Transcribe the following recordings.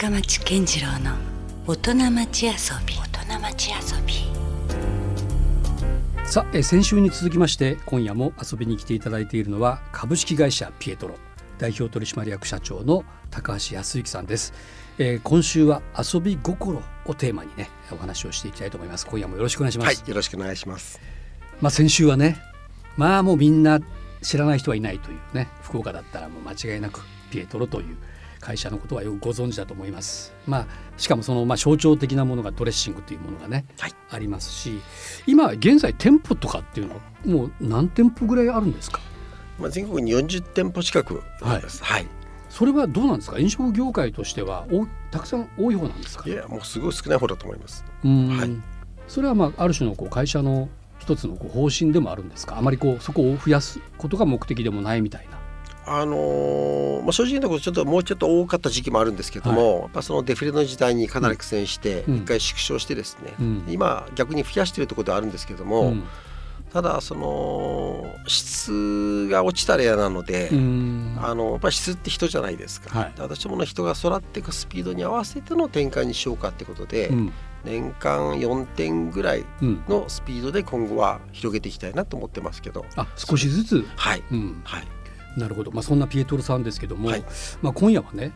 深町健次郎の大人町遊び。大人町遊び。さあえー先週に続きまして今夜も遊びに来ていただいているのは株式会社ピエトロ代表取締役社長の高橋康之さんです、えー今週は遊び心をテーマにねお話をしていきたいと思います。今夜もよろしくお願いします、はい、よろしくお願いします。まあ先週はねまあもうみんな知らない人はいないというね福岡だったらもう間違いなくピエトロという会社のことはよくご存知だと思います。まあしかもそのまあ象徴的なものがドレッシングというものがね、はい。ありますし今現在店舗とかっていうのはもう何店舗ぐらいあるんですか？まあ、全国に40店舗近くあります。はい。それはどうなんですか？飲食業界としてはおたくさん多い方なんですか？い、や、もうすごい少ない方だと思います。うん。はい。それはまあある種のこう会社の一つのこう方針でもあるんですか？あまりこうそこを増やすことが目的でもないみたいなあのーまあ、正直なことちょっともうちょっと多かった時期もあるんですけども、やっぱそのデフレの時代にかなり苦戦してうん。一回縮小してですね、うん。今逆に増やしているところではあるんですけども、ん。ただその質が落ちたら嫌なので、うん。あのやっぱり質って人じゃないですか、はい。で私どもの人が育っていくスピードに合わせての展開にしようかってことで、うん。年間4点ぐらいうん、のスピードで今後は広げていきたいなと思ってますけど。あ少しずつ、はい。うん、はいなるほど、まあ、そんなピエトロさんですけども、はい。まあ、今夜はね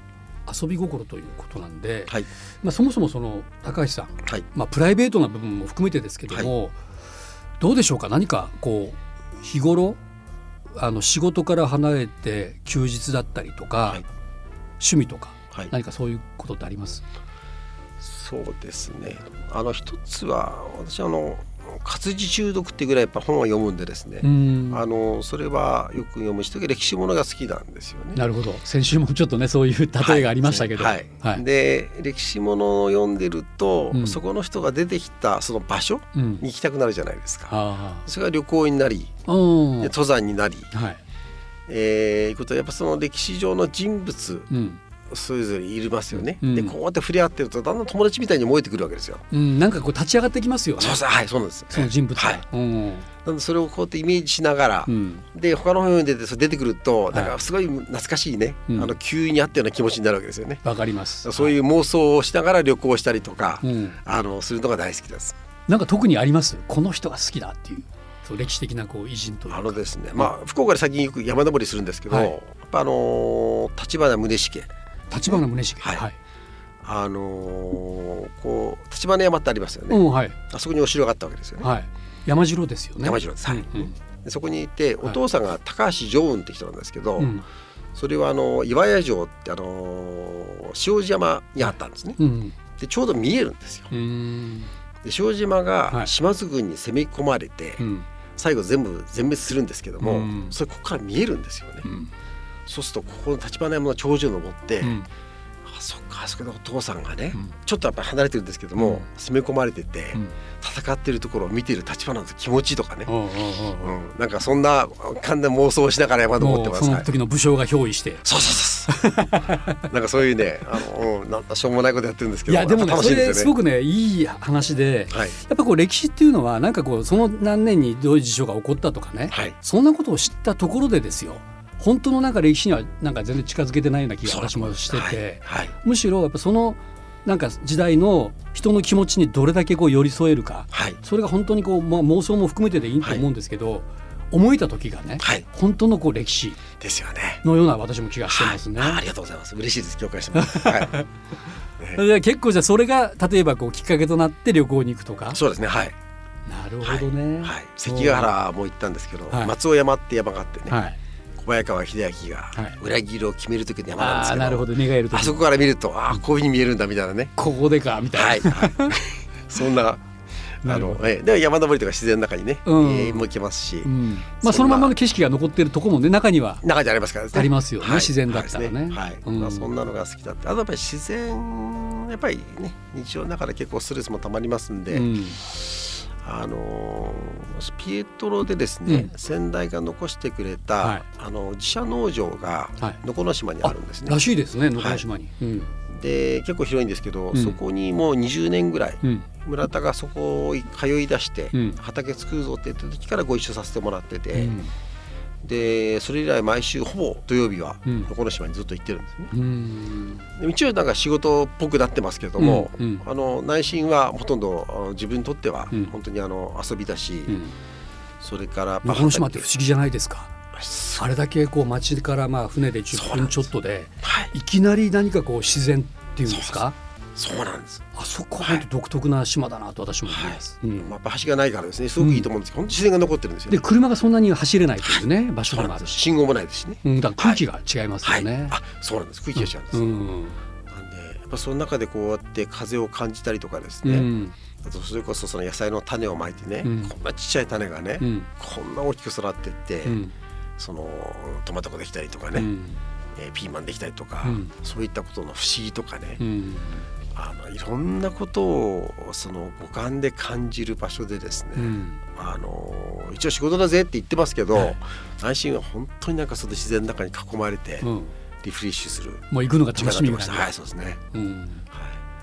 遊び心ということなんで、はい。まあ、そもそもその高橋さん、はい。まあ、プライベートな部分も含めてですけども、どうでしょうか？何かこう日頃あの仕事から離れて休日だったりとか、はい。趣味とかはい。何かそういうことってあります？そうですね。あの一つは私あの活字中毒ってぐらいやっぱ本は読むんでですね、うん。あのそれはよく読む人が歴史ものが好きなんですよね。なるほど。先週もちょっとねそういう例えがありましたけど、はい。はい。で歴史ものを読んでると、うん。そこの人が出てきたその場所うん。に行きたくなるじゃないですか。あそれが旅行になり登山になり、はい。えー、いうことはやっぱその歴史上の人物うんそれぞれいますよね。うん。でこうやって触れ合ってるとだんだん友達みたいに思えてくるわけですよ。うん、なんかこう立ち上がってきますよね。そうそうはいそうなんです。その人物が、はい。うん。なんでそれをこうやってイメージしながら、うん。で他の本読んでてそれ出てくるとい。なんかすごい懐かしいね、うん。あの急にあったような気持ちになるわけですよね。わかります。そういう妄想をしながら旅行したりとか、うん、あのするのが大好きです。なんか特にあります？この人が好きだっていうそう歴史的なこう偉人とあのですね、まあ福岡で最近よく山登りするんですけど、はい。やっぱあのー立花宗茂立花宗茂。はい。はい、あのーこう立花山ってありますよね、うんはい。あそこにお城があったわけですよね。はい。山城ですよね。山城です。はい。うんでそこにいてお父さんが高橋常雲って人なんですけど、うん。うんそれはあの岩屋城ってあのー塩路山にあったんですね。うん。でちょうど見えるんですよ。うん。で塩島はい。が島津軍に攻め込まれて、うん。最後全部全滅するんですけども、うん。それここから見えるんですよね。うんそうするとここの立花山の頂上に登って、うんあそっかあそこでお父さんがね、うんちょっとやっぱり離れてるんですけども、うん攻め込まれてて、うん戦ってるところを見てる立花の気持ちとかね、おうんなんかそんな簡単な妄想をしながら山登ってます。はいその時の武将が憑依してそうそうそう。なんかそういうね、あの、うん、なんかしょうもないことやってるんですけど。いやでもねね。れすごくねいい話ではい。やっぱこう歴史っていうのはなんかこうその何年にどういう事象が起こったとかね、はい。そんなことを知ったところでですよ本当のなんか歴史にはなんか全然近づけてないような気が私もしてて、はい。はい。むしろやっぱそのなんか時代の人の気持ちにどれだけこう寄り添えるかはい。それが本当にこう、まあ、妄想も含めてでいいと思うんですけど、思えた時がね、はい。本当のこう歴史ですよね。のような私も気がしてますね。はいあありがとうございます。嬉しいです。共感してます。はい。で結構じゃあそれが例えばこうきっかけとなって旅行に行くとかそうですね。はい。なるほどね。はい。関ヶ原も行ったんですけど、はい松尾山って山があってね、はい、小早川秀明がはい裏切りを決める時の山なんですけど、ああなるほど寝返るとあそこから見ると、ああこういうふうに見えるんだみたいなね。ここでかみたいな。はい。はい。そんな。あのえで山登りとか自然の中にね、うんえーもう行けますし、うん、まあそのままの景色が残ってるとこもね中には中にありますからね。ありますよねはい自然だったらねはい。うんまあそんなのが好きだって。あとやっぱり自然やっぱりね日常の中で結構ストレスもたまりますんで、うんあのーピエトロでですね、うん。先代が残してくれた、はい。あの自社農場がはい。能古島にあるんですね。らしいですね能古島に。うん。で結構広いんですけど、うん。そこにもう20年ぐらいうん。村田がそこを通い出して、うん。畑作るぞって言った時からご一緒させてもらってて、うんでそれ以来毎週ほぼ土曜日はうん。横の島にずっと行ってるんですね。うん。で一応なんか仕事っぽくなってますけども、うん。うん。あの内心はほとんど自分にとってはうん。本当にあの遊びだし、うん。それからまあこの島って不思議じゃないですか。あれだけこう町からまあ船で10分ちょっとではい。いきなり何かこう自然っていうんですか？そうなんです。あそこは独特な島だなと私も思います、うん。まあ、やっぱ橋がないからですね。すごくいいと思うんですけど、本当自然が残ってるんですよ、で車がそんなに走れないというね場所そうなんでもあるし、信号もないですしね。うん、だから空気が違いますはい、よね、あそうなんです。空気が違うんです、うん。なんでやっぱその中でこうやって風を感じたりとかですね、うん。あとそれこそその野菜の種をまいてね、うん。こんなちっちゃい種がね、うん。こんな大きく育っていって、うんそのトマトができたりとかね、うんえーピーマンできたりとか、うんそういったことの不思議とかね、うんあのいろんなことをその五感で感じる場所でですね、うん。あの一応仕事だぜって言ってますけど、はい。内心は本当になんかその自然の中に囲まれてうん。リフレッシュする。もう行くのが楽しみした。はい、そうですね。うん。はい。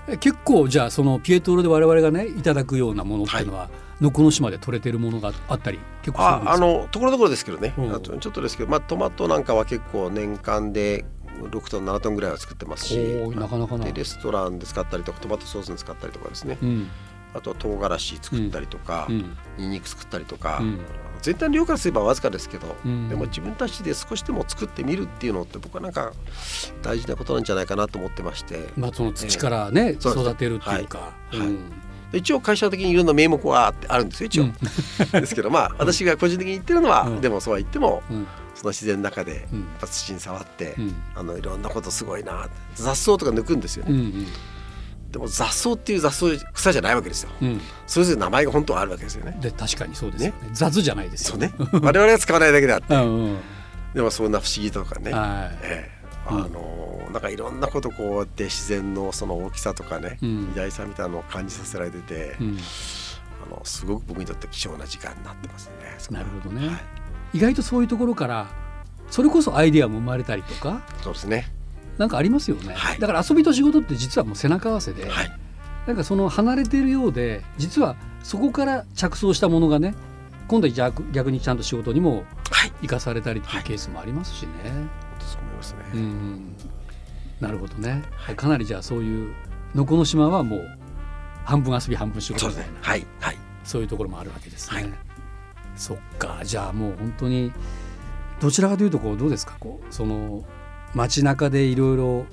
え結構じゃあそのピエトロで我々がねいただくようなものっていうのは、能古の島で取れてるものがあったり結構ああのところどころですけどね、うん。ちょっとですけど、まあ、トマトなんかは結構年間で6トン7トンぐらいは作ってますしなかなかな。でレストランで使ったりとかトマトソースに使ったりとかですね、うん。あとは唐辛子作ったりとか、うん。ニンニク作ったりとか、うん。全体の量からすればわずかですけど、うん。でも自分たちで少しでも作ってみるっていうのって僕はなんか大事なことなんじゃないかなと思ってまして、まあその土からね、そうです。育てるっていうか、はい。はい。一応会社的にいろんな名目はあってあるんですよ一応、うん。ですけどまあ私が個人的に言ってるのは、うん。でもそうは言ってもうんその自然の中でうん。土に触って、うん。あのいろんなことすごいな。雑草とか抜くんですよね、うんでも雑草っていう雑草草じゃないわけですよ。うん。それぞれ名前が本当はあるわけですよね。で確かにそうですよね。雑じゃないですよ。そうね。我々が使わないだけであって。うんうん。でもそんな不思議とかね、はい。ええ。あのなんかいろんなことこうやって自然のその大きさとかね、うん。偉大さみたいなのを感じさせられてて、うん。あのすごく僕にとって貴重な時間になってますね。なるほどね。はい意外とそういうところからそれこそアイデアも生まれたりとかそうですね。なんかありますよね、はいだから遊びと仕事って実はもう背中合わせで、はい。なんかその離れてるようで実はそこから着想したものがね今度は逆逆にちゃんと仕事にもはい。生かされたりっていうケースもありますしね。そう思いますね。うんなるほどね、はいかなりじゃあそういう能古の島はもう半分遊び半分仕事みたいな。はいはい。そういうところもあるわけですね。はいそっかじゃあもう本当にどちらかというとこうどうですか？こうその街中でいろいろ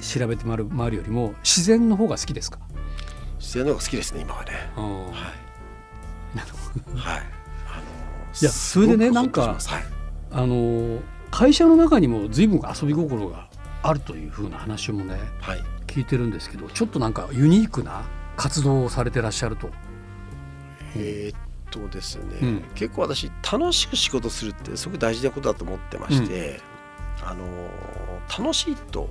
調べて回る回るよりも自然の方が好きですか、自然の方が好きですね今はね。なるほどはい。あのいやそれでねなんかはい。あの会社の中にも随分遊び心があるというふうな話もねはい。聞いてるんですけどちょっとなんかユニークな活動をされてらっしゃると。えーっとですね、うん。結構私楽しく仕事するってすごく大事なことだと思ってまして、あの楽しいと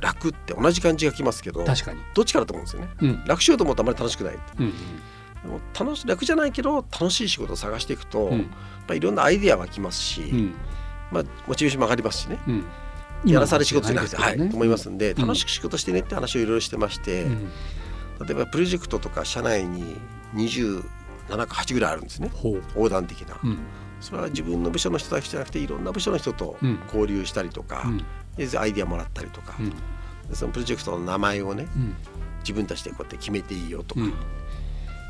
楽って同じ感じがきますけど確かに、どっちかだと思うんですよね。うん。楽しようと思うとあまり楽しくないうんでも楽し楽じゃないけど楽しい仕事を探していくと、うん。まあ、いろんなアイデア湧きますし、うん。まあ、モチベーションも上がりますしね。うん。やらされ仕事じゃなくて、はい、と思いますんで、うん。楽しく仕事してねって話をいろいろしてまして、うん。例えばプロジェクトとか社内に27か8ぐらいあるんですね。横断的な。うん。それは自分の部署の人だけじゃなくていろんな部署の人とうん。交流したりとか、うん。でアイデアもらったりとか、うん。でそのプロジェクトの名前をねうん。自分たちでこうやって決めていいよとか、うん。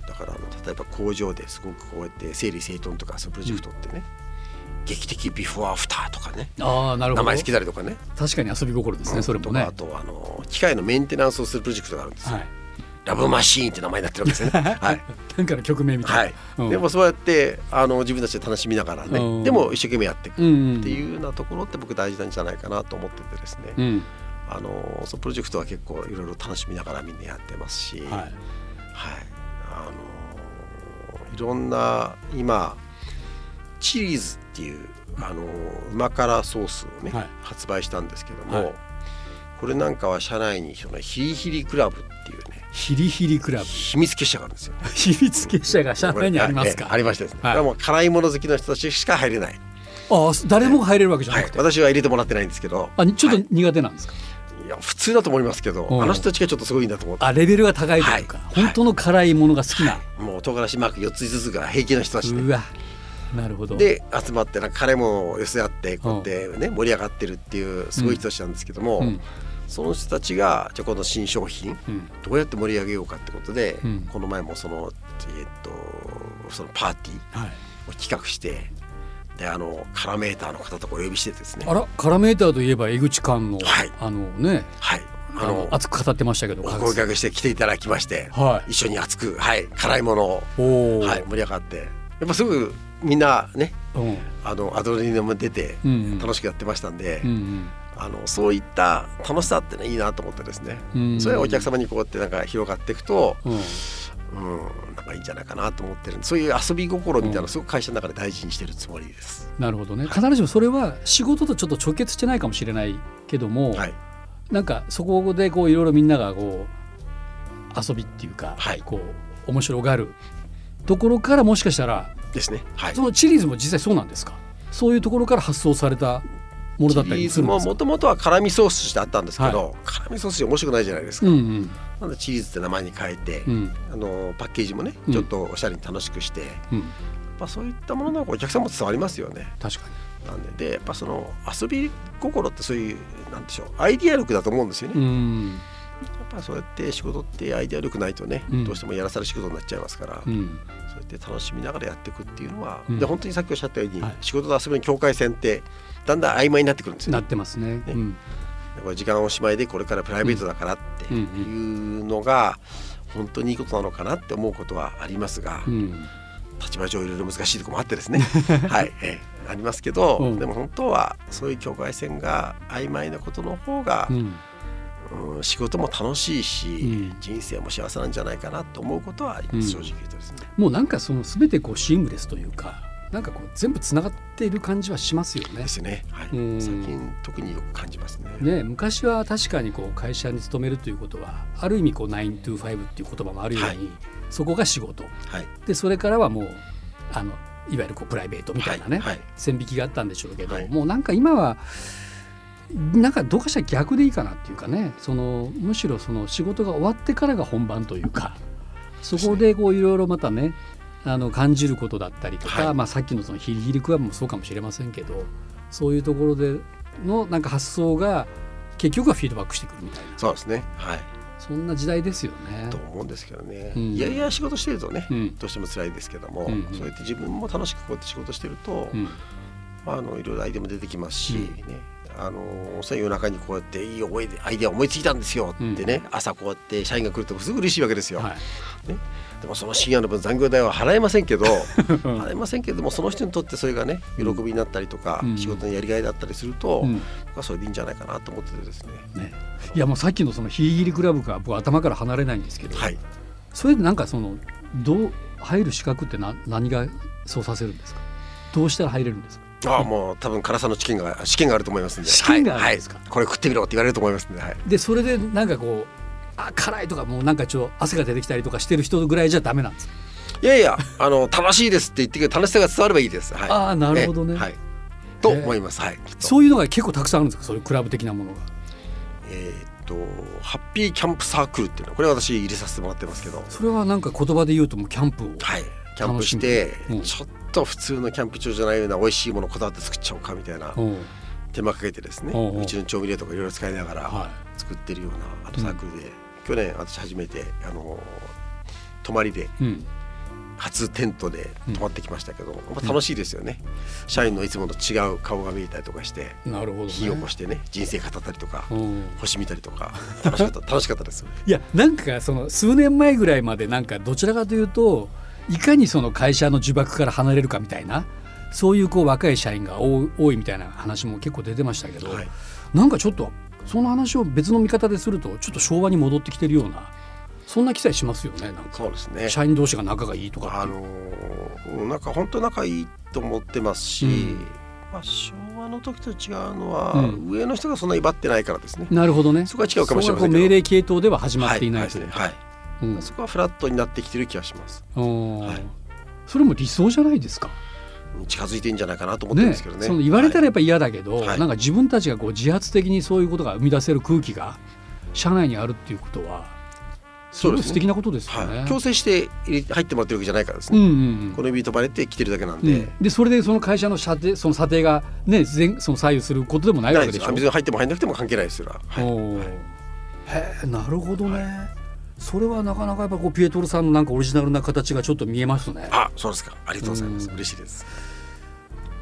だからあの例えば工場ですごくこうやって整理整頓とかそういうプロジェクトってね、劇的ビフォーアフターとかねああなるほど。名前付けたりとかね。確かに遊び心ですね、それもね。あとあの機械のメンテナンスをするプロジェクトがあるんですよ、はいラブマシーンって名前になってるわけですよね。はい。なんかの曲名みたはい。いな、うん。でもそうやってあの自分たちで楽しみながらね、うん。でも一生懸命やっていくっていうようなところって僕大事なんじゃないかなと思っててですね、うん。あのそのプロジェクトは結構いろいろ楽しみながらみんなやってますし、はい。はい。あのいろんな今チリーズっていうあの旨辛ソースをね、はい。発売したんですけども、はい。これなんかは社内にそのヒリヒリクラブっていうねヒリヒリクラブ。秘密結社があるんですよ。秘密結社が社内にありますか？ありましてですね、はい。これはもう辛いもの好きの人たちしか入れない、ああ誰もが入れるわけじゃはないく、て、私は入れてもらってないんですけど。あちょっはい。と苦手なんですか、いや普通だと思いますけど、うん。あの人たちがちょっとすごいんだと思って。あレベルが高いというか、はい。本当の辛いものが好きな、もう唐辛子マーク4つ5つが平気な人たちで、うわ。なるほど。で集まってなんか彼も寄せ合ってこうやってね盛り上がってるっていうすごい人たちなんですけども、うんその人たちがじゃあこの新商品うん。どうやって盛り上げようかってことで、うん。この前もそのえっとそのパーティーはい。を企画してであのカラメーターの方とかお呼びしてですね。あらカラメーターといえば江口館の、はい。あのね。はい。あの熱く語ってましたけどお声掛けして来ていただきまして、は一緒に熱くはい。辛いものを、はい、盛り上がってやっぱすぐみんなねうん。あのアドレナリンも出てうんうん。楽しくやってましたんで、うんあのそういった楽しさってねいいなと思ってですね、それはお客様にこうやってなんか広がっていくと、うん。うん、なんかいいんじゃないかなと思ってるそういう遊び心みたいなのをすごく会社の中で大事にしてるつもりです。なるほどね。必ずしもそれは仕事とちょっと直結してないかもしれないけども、はい、なんかそこでこういろいろみんながこう遊びっていうか、はい。こう面白がるところからもしかしたらですね。はい。そのチリーズも実際そうなんですか？そういうところから発想されたものだったりするんですか？もともとは辛味ソースとしてあったんですけど、辛味ソース面白くないじゃないですか。うんうん。なのでチーズって名前に変えて、うん。あのパッケージもねうん。ちょっとおしゃれに楽しくして、うん。まあ、そういったもののお客さんも伝わりますよね。確かなんででやっぱその遊び心ってそういうなんでしょうアイディア力だと思うんですよね。にうん。やっぱそうやって仕事ってアイディア力ないとね、うん。どうしてもやらされ仕事になっちゃいますから、うん。そうやって楽しみながらやっていくっていうのは、うん。で本当にさっきおっしゃったように、はい。仕事と遊びの境界線ってだんだん曖昧になってくるんですよね。なってますね。うん。これ時間おしまいでこれからプライベートだからっていうのが本当にいいことなのかなって思うことはありますが、うん。立場上いろいろ難しいところもあってですね。はい、ええ。ありますけど、うん。でも本当はそういう境界線が曖昧なことの方がう、ん。うん仕事も楽しいし、うん。人生も幸せなんじゃないかなと思うことはあります、うん。正直言うとですね。もうなんかその全てこうシームレスというかなんかこう全部つながっている感じはしますよね。で。すね、はい。うん。最近特によく感じますね。ね、昔は確かにこう会社に勤めるということはある意味こう9 to 5っていう言葉もあるように、はい。そこが仕事。はい。でそれからはもうあのいわゆるこうプライベートみたいなね、はい。はい。線引きがあったんでしょうけど、はい。もうなんか今はなんかどうかしたら逆でいいかなっていうかねそのむしろその仕事が終わってからが本番というかそこでこういろいろまたねあの感じることだったりとか、はい。まあ、さっきのそのヒリヒリクラブもそうかもしれませんけどそういうところでのなんか発想が結局はフィードバックしてくるみたいな。そうですね。はい。そんな時代ですよね。と。思うんですけどね、うん。いやいや仕事してるとね、うん。どうしても辛いですけども、うん。うんそうやって自分も楽しくこうやって仕事してると、うん。まあ、あのいろいろアイデアも出てきますし、うん。ねあのそれ夜中にこうやっていい思いでアイデア思いついたんですよってね、朝こうやって社員が来るとすぐ嬉しいわけですよ、はい。でもその深夜の分残業代は払えませんけど払えませんけどもその人にとってそれがね喜びになったりとか、うん。仕事のやりがいだったりすると、うん。僕はそれでいいんじゃないかなと思っててですね。ね、いやもうさっきのそのヒリヒリクラブが僕頭から離れないんですけど、はい。それでなんかそのどう入る資格ってな何がそうさせるんですか？どうしたら入れるんですか？ああもう多分辛さの試験が試験があると思いますんで。試験があるんですか？はいはい。これ食ってみろって言われると思いますんで、はい、でそれでなんかこうあ辛いとかもうなんかちょっと汗が出てきたりとかしてる人ぐらいじゃダメなんですか？いやいやあの楽しいですって言ってくれ楽しさが伝わればいいです、はい、ああなるほどね。えはい、と思います、はい。きっと。そういうのが結構たくさんあるんですか？そういうクラブ的なものが。えーっとハッピーキャンプサークルっていうの。これ私入れさせてもらってますけど。それはなんか言葉で言うともうキャンプをはい。キャンプして、うん。ちょっと普通のキャンプ場じゃないような美味しいものをこだわって作っちゃおうかみたいなうん。手間かけてですね。おうちの調味料とかいろいろ使いながらは作ってるようなあのサークルで、去年私初めてあの泊まりでいうん。初テントで泊まってきましたけど、まあ楽しいですよね、社員のいつもの違う顔が見えたりとかしてなるほど、ね、火を起こしてね人生語ったりとか、うん。星見たりとか楽しかった楽しかったです。いやなんかその数年前ぐらいまでなんかどちらかというといかにその会社の呪縛から離れるかみたいなそういうこう若い社員が多い多いみたいな話も結構出てましたけど、はい。なんかちょっとその話を別の見方でするとちょっと昭和に戻ってきてるようなそんな記載しますよねなんか。そうですね。社員同士が仲がいいとかあのーなんか本当仲いいと思ってますし、うん。まあ、昭和の時と違うのは、うん。上の人がそんな威張ってないからですね。なるほどね。そこは違うかもしれません命令系統では始まっていないはいというか、はいうん。そこはフラットになってきてる気がします。うんはい。それも理想じゃないですか。近づいてんじゃないかなと思ってるんですけどね。その言われたらはい。やっぱ嫌だけど、はい。なんか自分たちがこう自発的にそういうことが生み出せる空気が社内にあるっていうことはそれ素敵なことですよね、はい、強制して入入ってもらってるわけじゃないからですね、うんうん。うんこの指飛ばれて来てるだけなんうで、ん。でそれでその会社の査定その査定がね全その左右することでもないわけでしょ。別に入っても入んなくても関係ないですよ、はい。おー。へえなるほどね、それはなかなかやっぱこうピエトロさんのなんかオリジナルな形がちょっと見えますね。あそうですか。ありがとうございます、うん。嬉しいです。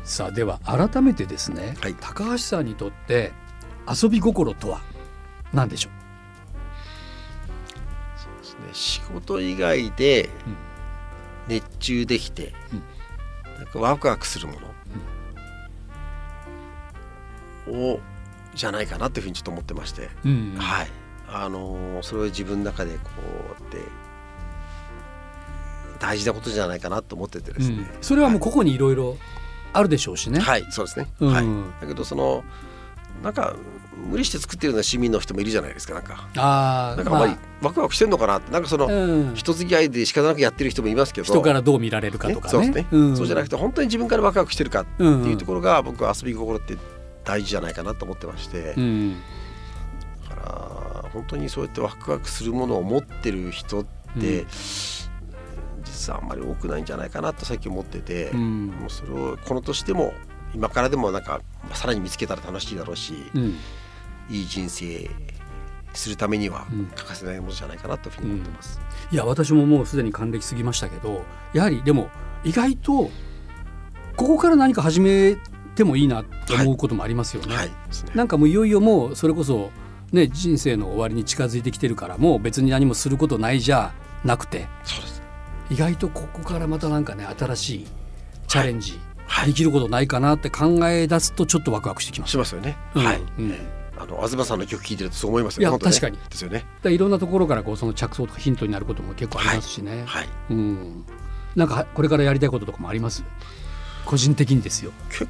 さあでは改めてですね、はい。高橋さんにとって遊び心とは何でしょそうですね。仕事以外でうん。熱中できて、うん。なんかワクワクするものをじゃないかなっていうふうにちょっと思ってまして、う、うん。はいあのーそれを自分の中でこうやって大事なことじゃないかなと思っててですね、うん。それはもう個々にいろいろあるでしょうしね。はい。そうですね、うん。はい。だけどそのなんか無理して作ってるような市民の人もいるじゃないですかなんか。ああなんかあんまりワクワクしてんのかなって。なんかその、うん、人付き合いで仕方なくやってる人もいますけど。人からどう見られるかとかね。そうですね、ん。そうじゃなくて本当に自分からワクワクしてるかってうんいうところが僕は遊び心って大事じゃないかなと思ってまして、うん。だから本当にそうやってワクワクするものを持ってる人って、うん。実はあんまり多くないんじゃないかなと最近思ってて、うん。もうそれをこの年でも今からでもなんかさらに見つけたら楽しいだろうし、うん。いい人生するためにはうん。欠かせないものじゃないかなというふうに思ってます。いや私ももうすでに還暦過ぎましたけどやはりでも意外とここから何か始めてもいいなって思うこともありますよね。はい。ですね。なんかもういよいよもうそれこそね人生の終わりに近づいてきてるからもう別に何もすることないじゃなくて意外とここからまたなんかね新しいチャレンジ、はいできることないかなって考え出すとちょっとワクワクしてきます。しますよね。うんはい。うんあの東さんの曲聴いてるとそう思いますよ。いや確かにですよね。いろんなところからこうその着想とかヒントになることも結構ありますしね。はい。うん。なんかこれからやりたいこととかもあります？個人的にですよ。結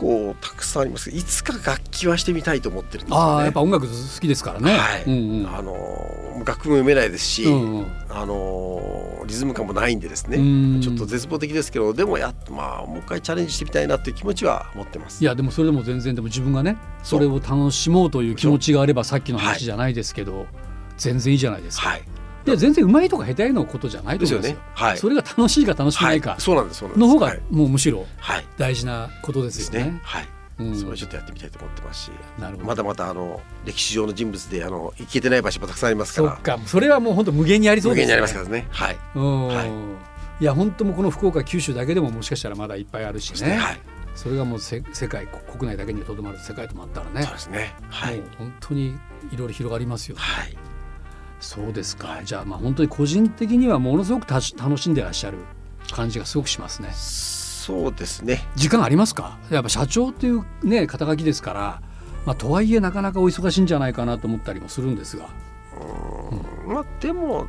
構たくさんありますいつか楽器はしてみたいと思ってるんですよね。ああ、やっぱ音楽好きですからね。はい。うんうん。あのー楽譜も読めないですし、うんうんあのーリズム感もないんでですね。うんちょっと絶望的ですけどでもやまあもう一回チャレンジしてみたいなっていう気持ちは持ってます。いやでもそれでも全然でも自分がねそれを楽しもうという気持ちがあればさっきの話じゃないですけど、全然いいじゃないですか。はい。いや全然うまいとか下手のことじゃないとです思うんですよ。。よねはい。それが楽しいか楽しくないかはいそうなんです。の方がはい。もうむしろはい大事なことですよね。ね。はい。うんそれちょっとやってみたいと思ってますし。なるほど。まだまだあの歴史上の人物であの行けてない場所もたくさんありますからそっかそれはもう本当無限にありそうですね。無限にありますからね。はい。うん、はいい、や本当もうこの福岡九州だけでももしかしたらまだいっぱいあるしね。はい。それがもうせ世界こ国内だけにとどまる世界ともあったらねそうですね。はい。本当にいろいろ広がりますよ、はい。そうですか、はいじゃあまあ本当に個人的にはものすごく楽しんでらっしゃる感じがすごくしますねそうですね。時間ありますか？やっぱ社長っていうね肩書きですからまあとはいえなかなかお忙しいんじゃないかなと思ったりもするんですがまあでも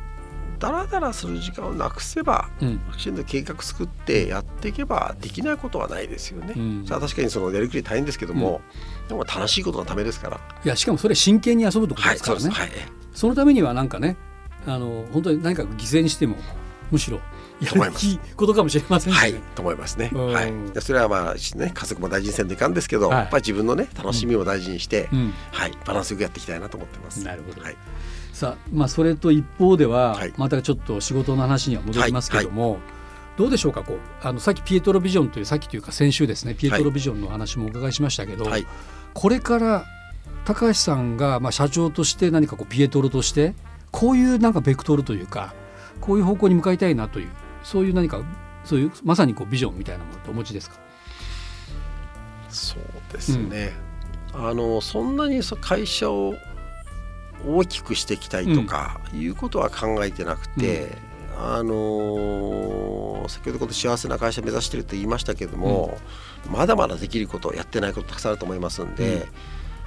だらだらする時間をなくせば。うんきちんと計画作ってやっていけばできないことはないですよね。うんさあ確かにそのやりくり大変ですけども、でも楽しいことのためですから。いやしかもそれ真剣に遊ぶってことはい、ですからね、そうです。はい。そのためにはなんかねあの本当に何か犠牲にしてもむしろやるべきことかもしれませんはい、と思いますね。うんはい。でそれはまあね家族も大事にせんといかんですけど、はいやっぱり自分のね楽しみを大事にして、うんはいバランスよくやっていきたいなと思ってます。なるほどはい。さあまあそれと一方では、はいまたちょっと仕事の話には戻りますけども、どうでしょうかこうあのさっきピエトロビジョンというさっきというか先週ですねピエトロビジョンのお話もお伺いしましたけど、はい。これから高橋さんがまあ社長として何かこうピエトロとしてこういうなんかベクトルというかこういう方向に向かいたいなというそういう何かそういうまさにこうビジョンみたいなものってお持ちですか？そうですね。あのそんなにそ会社を大きくしていきたいとかいうことは考えてなくて、あの先ほどこの幸せな会社目指してると言いましたけども、まだまだできることやってないことたくさんあると思いますんで、うん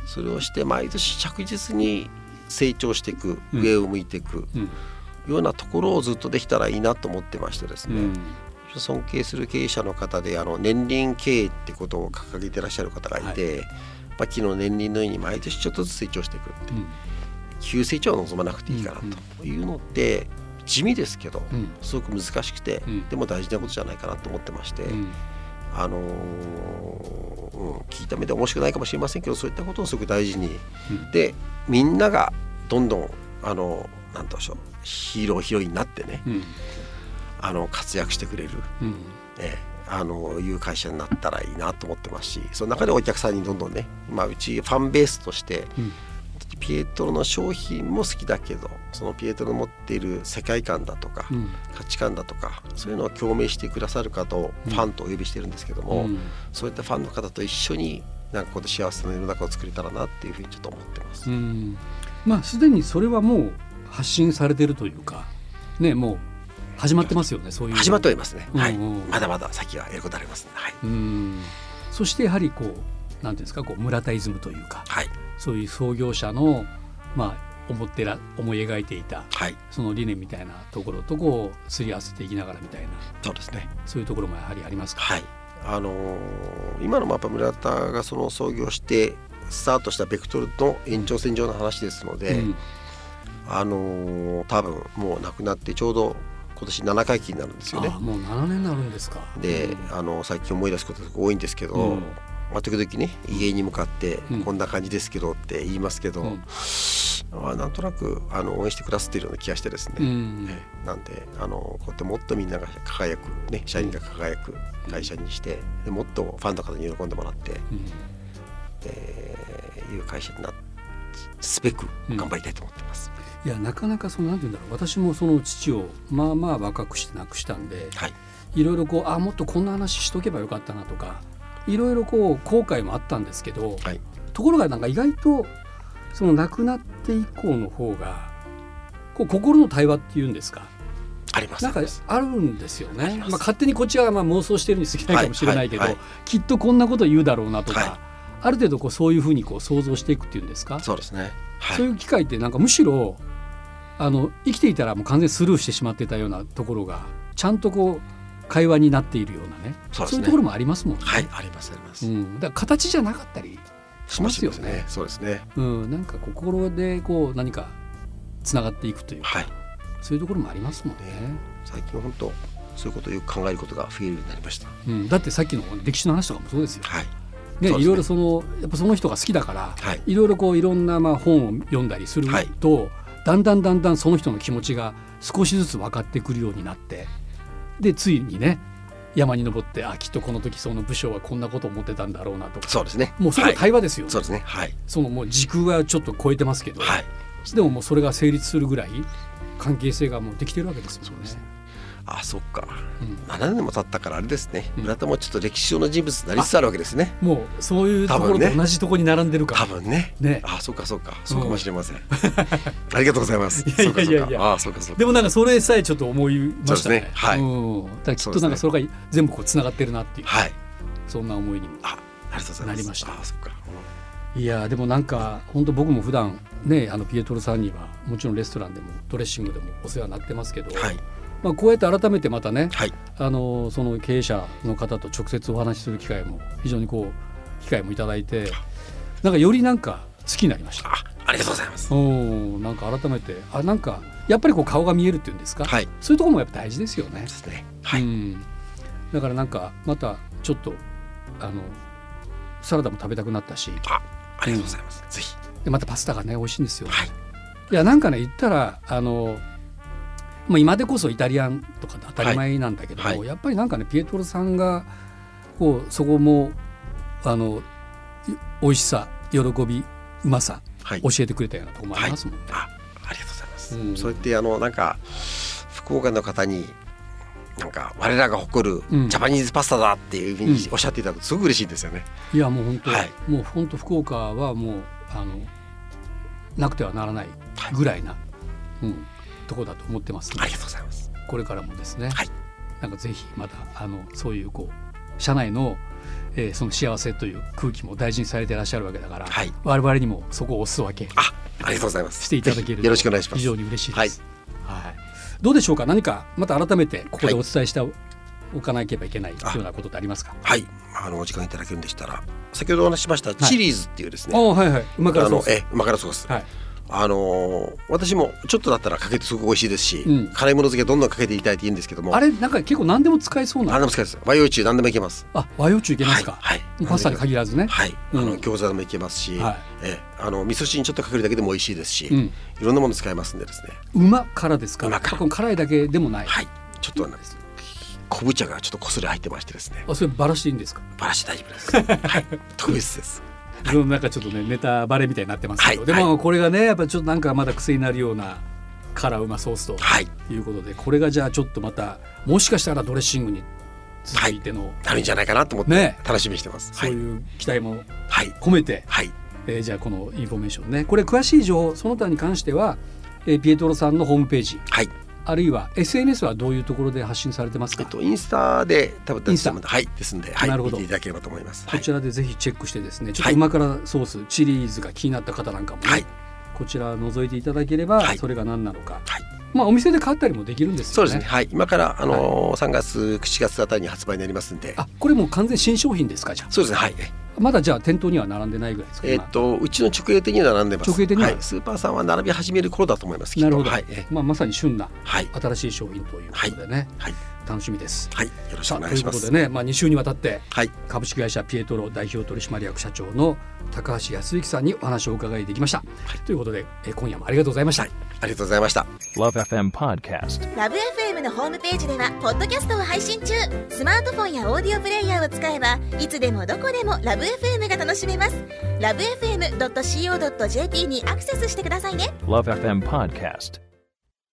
それをして毎年着実に成長していく、うん。上を向いていくうん。ようなところをずっとできたらいいなと思ってましてですね、うん。尊敬する経営者の方であの年輪経営ってことを掲げてらっしゃる方がいて、まあ、昨日年輪のように毎年ちょっとずつ成長していくっていう急成長は望まなくていいかなというのって地味ですけどうん。すごく難しくて、うん。でも大事なことじゃないかなと思ってまして、うんあのーうん、聞いた目で面白くないかもしれませんけどそういったことをすごく大事に、うん。でみんながどんどんあのなんどうしょうヒーローヒロインになってねうん。あの活躍してくれる、うん。ええあのいう会社になったらいいなと思ってますしその中でお客さんにどんどんね、まあ、うちファンベースとしてうんピエトロの商品も好きだけどそのピエトロの持っている世界観だとか、うん。価値観だとかそういうのを共鳴してくださる方をファンとお呼びしてるんですけども、うん。そういったファンの方と一緒になんかこの幸せな世の中を作れたらなっていうふうにちょっと思ってます。うん。まあすでにそれはもう発信されてるというかねもう始まってますよねそういう。始まっておりますね、はい。うんうんまだまだ先はやることありますねはい、うん。そしてやはりこうていうんですかこう村田イズムというかはい。そういう創業者のまあ思ってら思い描いていたはい、その理念みたいなところとこうすり合わせていきながらみたいなそうですね。そういうところもやはりありますか？はい。あのー今のやっぱ村田がその創業してスタートしたベクトルの延長線上の話ですので、うん。あのー多分もう亡くなってちょうど今年7回忌になるんですよね。あ。もう7年になるんですか。でうん。あの最近思い出すことが多いんですけど、うんまあ、時々ね家に向かってうん。こんな感じですけどって言いますけど、うん。まあ、なんとなくあの応援してくださっているような気がしてですね、うん。ええ。なんであのこうやってもっとみんなが輝く、ね、社員が輝く会社にして、でもっとファンの方に喜んでもらって、うん。えーいう会社になすべく頑張りたいと思ってます。いやなかなかそのなんて言うんだろう。私もその父をまあまあ若くして亡くしたんではい、いろいろこうあもっとこんな話しとけばよかったなとかいろいろこう後悔もあったんですけど、はい。ところがなんか意外とその亡くなって以降の方がこう心の対話っていうんですかあります。なんかあるんですよね。まあ、勝手にこっちはまあ妄想してるに過ぎないかもしれないけど、はいはい。きっとこんなこと言うだろうなとか、はい。ある程度こうそういうふうにこう想像していくっていうんですか、そうですね。はい、そういう機会ってなんかむしろあの生きていたらもう完全にスルーしてしまってたようなところがちゃんとこう会話になっているようなねそうねいうところもありますもんね。はい、ありますあります。うん、だから形じゃなかったりしますよね。そうですね。うん、なんか心でこう何かつながっていくというか、はい。そういうところもありますもんね。最近本当そういうことをよく考えることが増えるようになりました。うん、だってさっきの歴史の話とかもそうですよ。はい。ね、ねいろいろそのやっぱその人が好きだから、はいいろいろこういろんなまあ本を読んだりするはいと、だんだんだんだんその人の気持ちが少しずつ分かってくるようになってでついにね山に登ってあきっとこの時その武将はこんなことを思ってたんだろうなとかそうですね。もうそれははい対話ですよ、ねそうですね。はい。そのもう時空はちょっと超えてますけど、はい。でももうそれが成立するぐらい関係性がもうできてるわけですもんね。あ、そっか。うん7年も経ったからあれですね。うん村田もちょっと歴史上の人物になりつつあるわけですね。もうそういうところと同じところに並んでるから、多分ね。ねあ、そっかそっか。そうかもしれません。ありがとうございます。いやいやいやあ、そうかそうか。でもなんかそれさえちょっと思いましたね。ねはいうん、だからきっとなんかそれが全部こうつながってるなっていう、はい。そんな思いにも。あ、ありがとうございます。なりましたあ、そっか。いやでもなんか本当僕も普段ねあのピエトロさんにはもちろんレストランでもドレッシングでもお世話になってますけど、はい。まあこうやって改めてまたね、はい。あのその経営者の方と直接お話しする機会も非常にこう機会もいただいてなんかよりなんか好きになりました。あ、ありがとうございます。うんなんか改めてあなんかやっぱりこう顔が見えるっていうんですか、はい。そういうところもやっぱ大事ですよねで。すね。はい。うん、だからなんかまたちょっとあのサラダも食べたくなったしあ、ありがとうございます。ぜひ。でまたパスタがね美味しいんですよ。はい。いやなんかね言ったらあのもう今でこそイタリアンとか当たり前なんだけども、はい。はい。やっぱりなんかねピエトロさんがこうそこもあのい美味しさ喜びうまさはい。教えてくれたようなところもありますもんね。あ、ありがとうございます。うん。そうやってあのなんか福岡の方になんか我らが誇るうん。ジャパニーズパスタだっていうふうにうんおっしゃっていただくとすごく嬉しいんですよね。いやもう本当、はい。もう本当福岡はもうあのなくてはならないぐらいな、うん、ところだと思ってますありがとうございます。これからもですね、はい。なんかぜひまたあのそういうこう社内の、えーその幸せという空気も大事にされていらっしゃるわけだから、はい。我々にもそこをお裾分けあ、ありがとうございます。していただけるよろしくお願いします。非常に嬉しいです。はい。どうでしょうか？何かまた改めてここでお伝えしておかなければいけないようなことってありますか？はい、あのお時間いただけるんでしたら、先ほどお話ししましたチリーズっていうですね、ああはいはい。旨辛ソース。え旨辛ソース、はいあのー私もちょっとだったらかけてすごく美味しいですし、うん。辛いもの漬けどんどんかけていただいていいんですけども。あれなんか結構何でも使えそうな。何でも使えます。和洋中何でもいけます。あ和洋中いけますか、はい、はい、パスタに限らずね、はい、うん。あの餃子でもいけますし、はい。えあの味噌汁にちょっとかけるだけでも美味しいですし、うん。いろんなもの使えますんでですね。馬からですか？馬から。この辛いだけでもない、はい。ちょっとあの昆布茶がちょっとこすり入ってましてですね。あそれバラしていいんですか？バラして大丈夫です。はい。特別ですなんかちょっとねネタバレみたいになってますけど、はいでもはこれがねやっぱちょっとなんかまだ癖になるような辛うまソースとはい。いうことでこれがじゃあちょっとまたもしかしたらドレッシングに続いての、なるんじゃないかなと思ってね。楽しみにしてます、はい。そういう期待もはい。込めて、はい。えーじゃあこのインフォメーションね。これ詳しい情報その他に関しては、えーピエトロさんのホームページはいあるいは SNS はどういうところで発信されてますか、えっとインスタで多分インスタ。はいですんではいなるほど。見ていただければと思います。こちらでぜひチェックしてですねちょっはい。と旨辛ソース、チリーズが気になった方なんかもね、はい。こちら覗いていただければ、はい。それが何なのか、はい。まあお店で買ったりもできるんですよね。そうですね。はい。今からあのー3月4月あたりに発売になりますんで。あこれもう完全新商品ですかじゃあ。そうですね。はいまだじゃあ店頭には並んでないぐらいですか、えっとうちの直営店に並んでます。直営店には？はい、スーパーさんは並び始める頃だと思いますなるほど、はい。えまあ、まさに旬なはい。新しい商品ということでね、はい楽しみです。はいよろしくさあといお願いうしますことでね、まあ、2週にわたってはい株式会社ピエトロ代表取締役社長の高橋康之さんにお話をお伺いできました。ということで、えー今夜もありがとうございました。はいありがとうございました Love FM Podcast. ラブ f m のホームページではポッドキャストを配信中スマートフォンやオーディオプレイヤーを使えばいつでもどこでもラブ f m が楽しめますラブ FM.co.jp にアクセスしてくださいね Love FM Podcast.